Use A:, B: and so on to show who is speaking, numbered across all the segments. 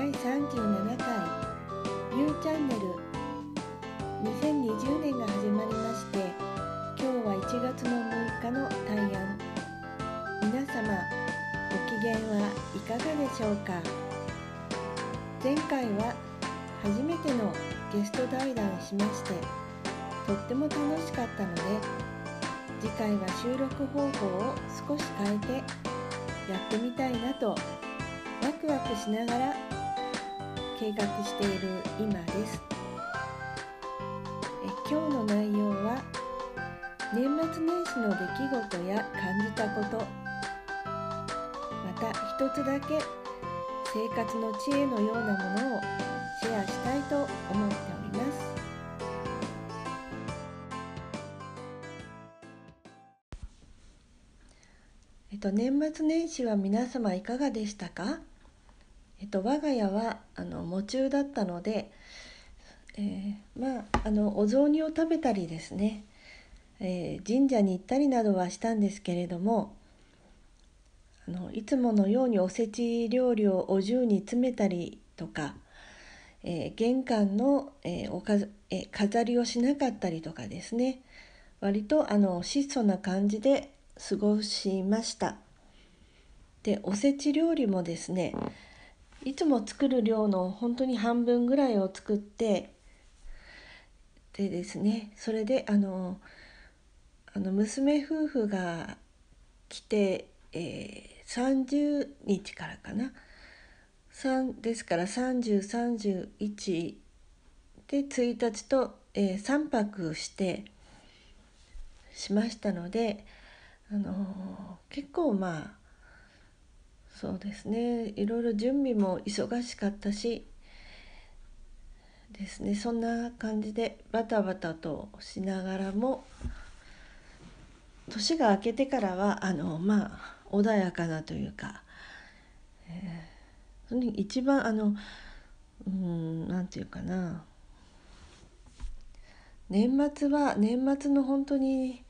A: 第37回 U チャンネル。2020年が始まりまして今日は1月の6日の大安。皆様ご機嫌はいかがでしょうか？前回は初めてのゲスト対談しましてとっても楽しかったので次回は収録方法を少し変えてやってみたいなとワクワクしながら計画している今です。え今日の内容は年末年始の出来事や感じたこと。また一つだけ生活の知恵のようなものをシェアしたいと思っております。えっと年末年始は皆様いかがでしたか？えっと我が家はあの喪中だったので、えー、まああのお雑煮を食べたりですね、えー、神社に行ったりなどはしたんですけれどもあのいつものようにおせち料理をお重に詰めたりとか、えー、玄関の、えおかえ、飾りをしなかったりとかですね割とあの質素な感じで過ごしました。でおせち料理もですねいつも作る量の本当に半分ぐらいを作ってでですねそれであのあの娘夫婦が来て、えー、30日からかな。3ですから3031で1日と、えー、3泊してしましたのであの結構まあそうですね。いろいろ準備も忙しかったしですね。そんな感じでバタバタとしながらも年が明けてからはあのまあ穏やかなというか、えー、一番あのうんなんていうかな。年末は年末の本当に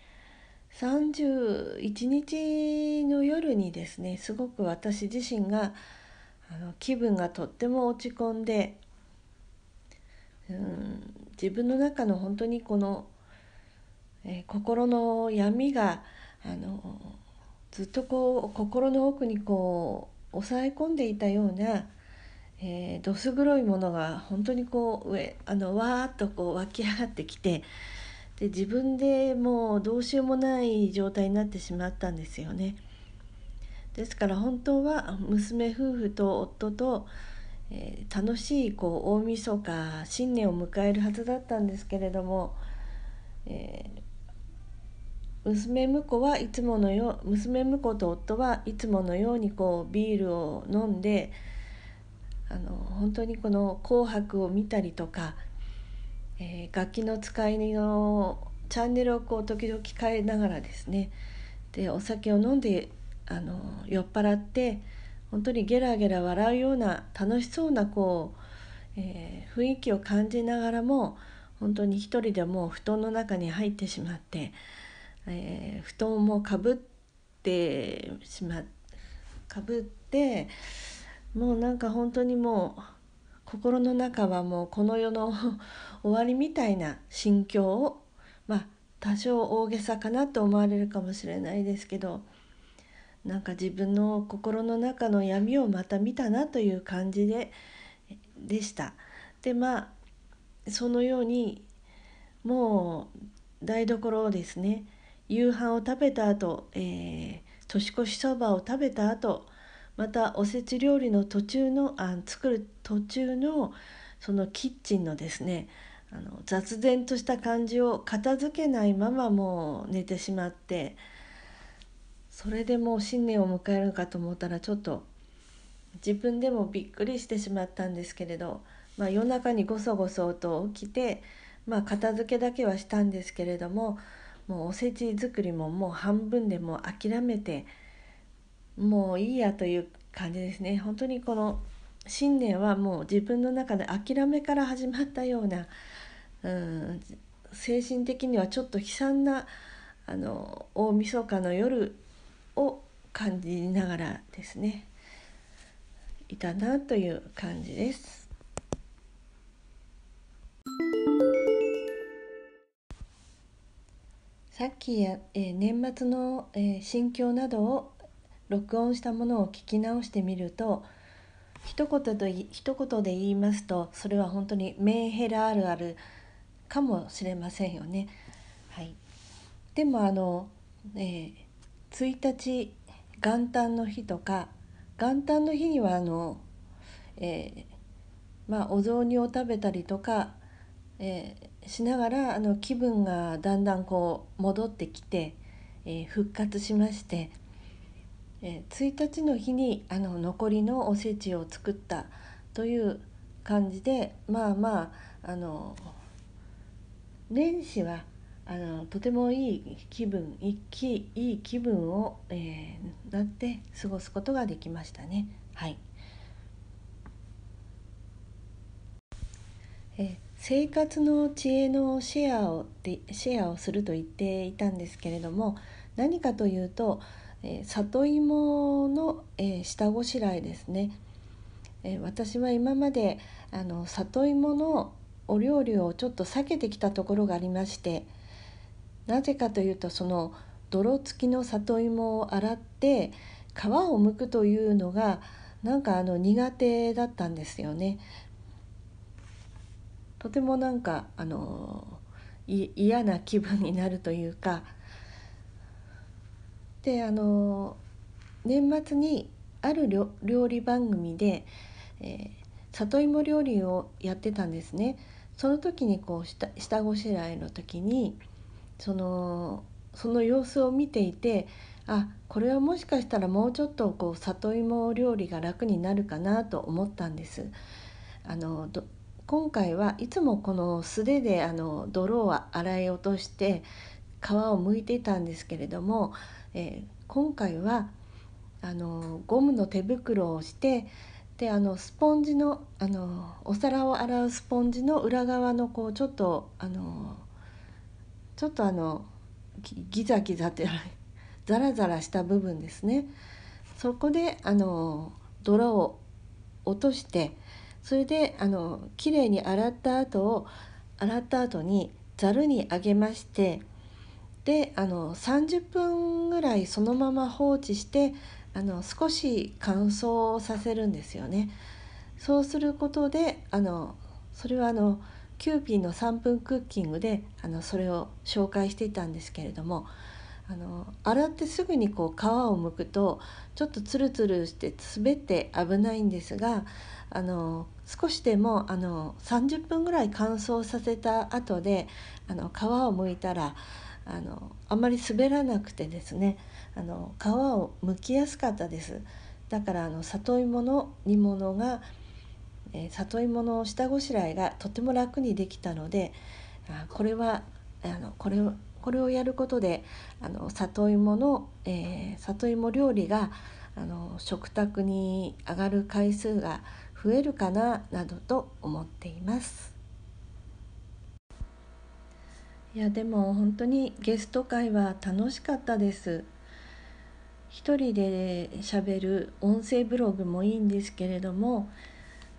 A: 31日の夜にですねすごく私自身があの気分がとっても落ち込んでうん自分の中の本当にこの、えー、心の闇があのずっとこう心の奥にこう抑え込んでいたような、えー、どす黒いものが本当にこう上あのわーっとこう湧き上がってきてで自分でもうどうしようもない状態になってしまったんですよね。ですから本当は娘夫婦と夫と、えー、楽しいこう大晦日新年を迎えるはずだったんですけれども、えー、娘婿はいつものよ娘婿と夫はいつものようにこうビールを飲んであの本当にこの「紅白」を見たりとかえー、楽器の使いのチャンネルをこう時々変えながらですね。でお酒を飲んであの酔っ払って本当にゲラゲラ笑うような楽しそうなこう、えー、雰囲気を感じながらも本当に一人でもう布団の中に入ってしまって、えー、布団もかぶってしまかぶってもうなんか本当にもう心の中はもうこの世の 終わりみたいな心境をまあ多少大げさかなと思われるかもしれないですけどなんか自分の心の中の闇をまた見たなという感じででした。でまあそのようにもう台所をですね夕飯を食べた後、えー、年越しそばを食べた後またおせち料理の途中のあ作る途中のそのキッチンのですねあの雑然とした感じを片付けないままもう寝てしまってそれでもう新年を迎えるのかと思ったらちょっと自分でもびっくりしてしまったんですけれど、まあ、夜中にごそごそと起きて、まあ、片付けだけはしたんですけれどももうおせち作りももう半分でも諦めて。もういいやという感じですね本当にこの新年はもう自分の中で諦めから始まったようなうん精神的にはちょっと悲惨なあの大晦日の夜を感じながらですねいたなという感じです。さっきや、えー、年末の、えー、心境などを録音したものを聞き直してみると一言と一言で言いますとそれは本当にメンヘラあるあるかもしれませんよね。はい、でもあの、えー、1日元旦の日とか元旦の日にはあの、えー、まあ、お雑煮を食べたりとか、えー、しながらあの気分がだんだんこう戻ってきて、え復活しまして、え1日の日にあの残りのおせちを作ったという感じでまあまああの年始はあのとてもいい気分いいいい気分を、えー、なって過ごすことができましたね。はいえ生活の知恵のシェアをシェアをすると言っていたんですけれども何かというと、えー、里芋の、えー、下ごしらえですね、えー、私は今まであの里芋のお料理をちょっと避けてきたところがありましてなぜかというとその泥付きの里芋を洗って皮を剥くというのがなんかあの苦手だったんですよね。とてもなんかあの嫌な気分になるというかであの年末にある料理番組で、えー、里芋料理をやってたんですね。その時にこう下下ごしらえの時にそのその様子を見ていてあこれはもしかしたらもうちょっとこう里芋料理が楽になるかなと思ったんです。あの今回はいつもこの素手であの泥を洗い落として皮を剥いていたんですけれども、えー、今回はあのゴムの手袋をしてであのスポンジのあのお皿を洗うスポンジの裏側のこうちょっとあのちょっとあのギザギザってザラザラした部分ですね。そこであの泥を落としてそれであのきれいに洗った後を洗った後にざるにあげましてであの30分ぐらいそのまま放置してあの少し乾燥させるんですよね。そうすることであのそれはあのキューピーの3分クッキングであのそれを紹介していたんですけれどもあの洗ってすぐにこう皮をむくとちょっとツルツルして滑って危ないんですがあの少しでもあの30分ぐらい乾燥させた後であの皮をむいたらあのあんまり滑らなくてですねあの皮を剥きやすかったですだからあの里芋の煮物が、えー、里芋の下ごしらえがとても楽にできたのであこれはあのこれこれをやることであの里芋の、えー、里芋料理があの食卓に上がる回数が増えるかななどと思っています。いやでも本当にゲスト会は楽しかったです。一人で喋る音声ブログもいいんですけれども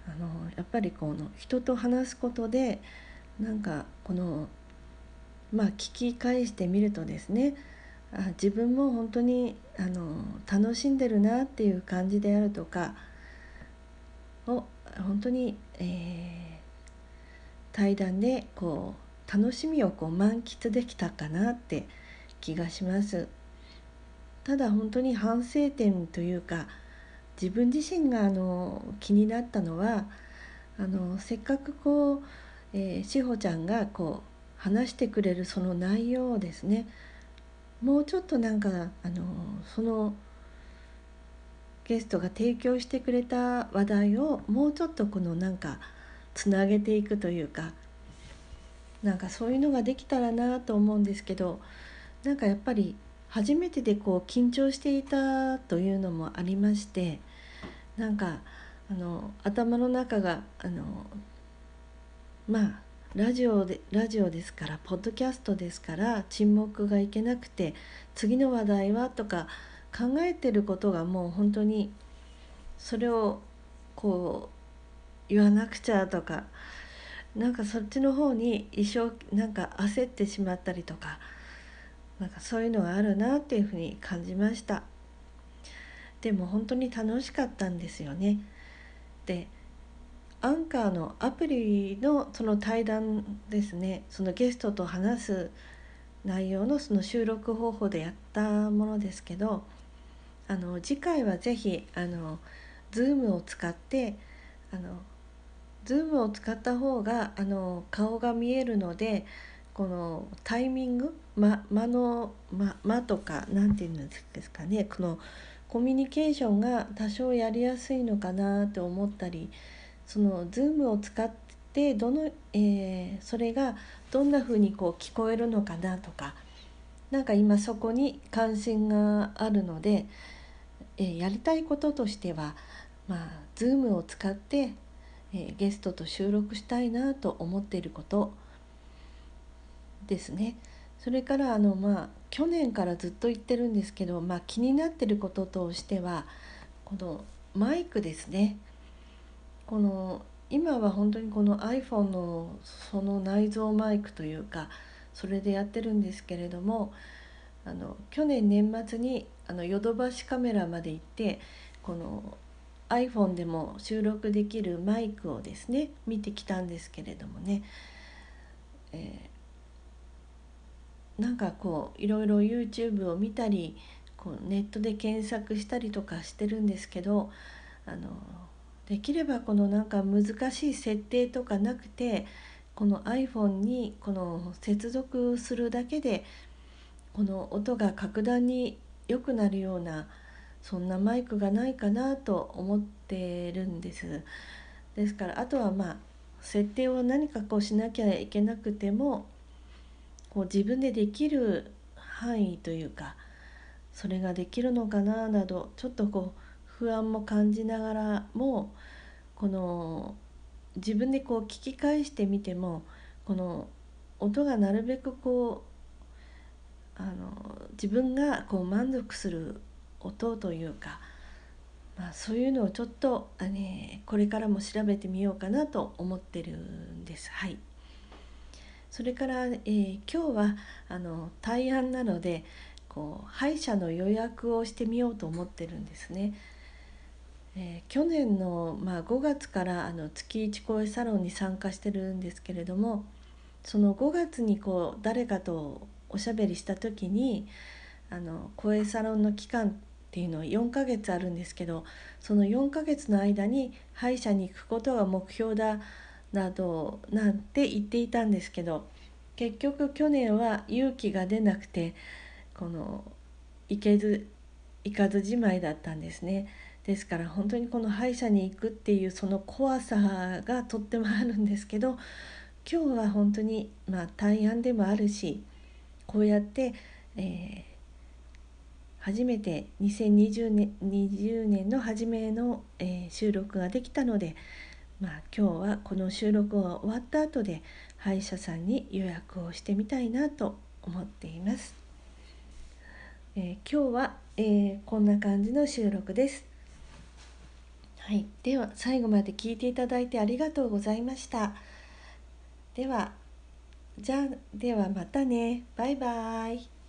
A: あのやっぱりこの人と話すことでなんかこのまあ聞き返してみるとですねあ自分も本当にあの楽しんでるなっていう感じであるとかを本当に、えー、対談でこう楽しみをこう満喫できたかなって気がします。ただ本当に反省点というか自分自身があの気になったのはあのせっかくこう、えー、志保ちゃんがこう話してくれるその内容をですねもうちょっとなんかあのそのゲストが提供してくれた話題をもうちょっとこのなんかつなげていくというかなんかそういうのができたらなと思うんですけどなんかやっぱり初めてでこう緊張していたというのもありましてなんかあの頭の中があのまあラジオでラジオですからポッドキャストですから沈黙がいけなくて次の話題はとか考えてることがもう本当にそれをこう言わなくちゃとかなんかそっちの方に一生なんか焦ってしまったりとかなんかそういうのがあるなっていうふうに感じました。でも本当に楽しかったんですよね。でアンカーのアプリのその対談ですね。そのゲストと話す内容のその収録方法でやったものですけどあの次回は是非あの Zoom を使ってあの Zoom を使った方があの顔が見えるのでこのタイミング間間の間間とか何て言うんですかねこのコミュニケーションが多少やりやすいのかなと思ったりその Zoom を使ってどの、えー、それがどんな風にこう聞こえるのかなとかなんか今そこに関心があるので、えー、やりたいこととしてはまあ Zoom を使って、え、ゲストと収録したいなと思っていることですね。それからあのまあ去年からずっと言ってるんですけど、まあ、気になってることとしてはこのマイクですね。この今は本当にこの iPhone のその内蔵マイクというかそれでやってるんですけれどもあの去年年末にあのヨドバシカメラまで行ってこの iPhone でも収録できるマイクをですね見てきたんですけれどもね、えー、なんかこういろいろ YouTube を見たりこうネットで検索したりとかしてるんですけどあのできればこのなんか難しい設定とかなくてこの iPhone にこの接続するだけでこの音が格段に良くなるようなそんなマイクがないかなと思ってるんです。ですからあとはまあ設定を何かこうしなきゃいけなくてもこう自分でできる範囲というかそれができるのかななどちょっとこう不安も感じながらもこの自分でこう聞き返してみてもこの音がなるべくこうあの自分がこう満足する音というか、まあ、そういうのをちょっとあ、ね、これからも調べてみようかなと思ってるんです。はいそれから、えー、今日はあの対案なのでこう歯医者の予約をしてみようと思ってるんですね。えー、去年の、まあ、5月からあの月1声サロンに参加してるんですけれどもその5月にこう誰かとおしゃべりした時にあの声サロンの期間っていうのは4ヶ月あるんですけどその4ヶ月の間に歯医者に行くことが目標だなどなんて言っていたんですけど結局去年は勇気が出なくてこの行けず行かずじまいだったんですね。ですから本当にこの歯医者に行くっていうその怖さがとってもあるんですけど今日は本当にまあ対案でもあるしこうやって、えー、初めて2020年 ,20 年の初めの、えー、収録ができたので、まあ、今日はこの収録が終わった後で歯医者さんに予約をしてみたいなと思っています。えー、今日は、えー、こんな感じの収録です。はい、では最後まで聞いていただいてありがとうございました。では、じゃあ、ではまたね。バイバイ。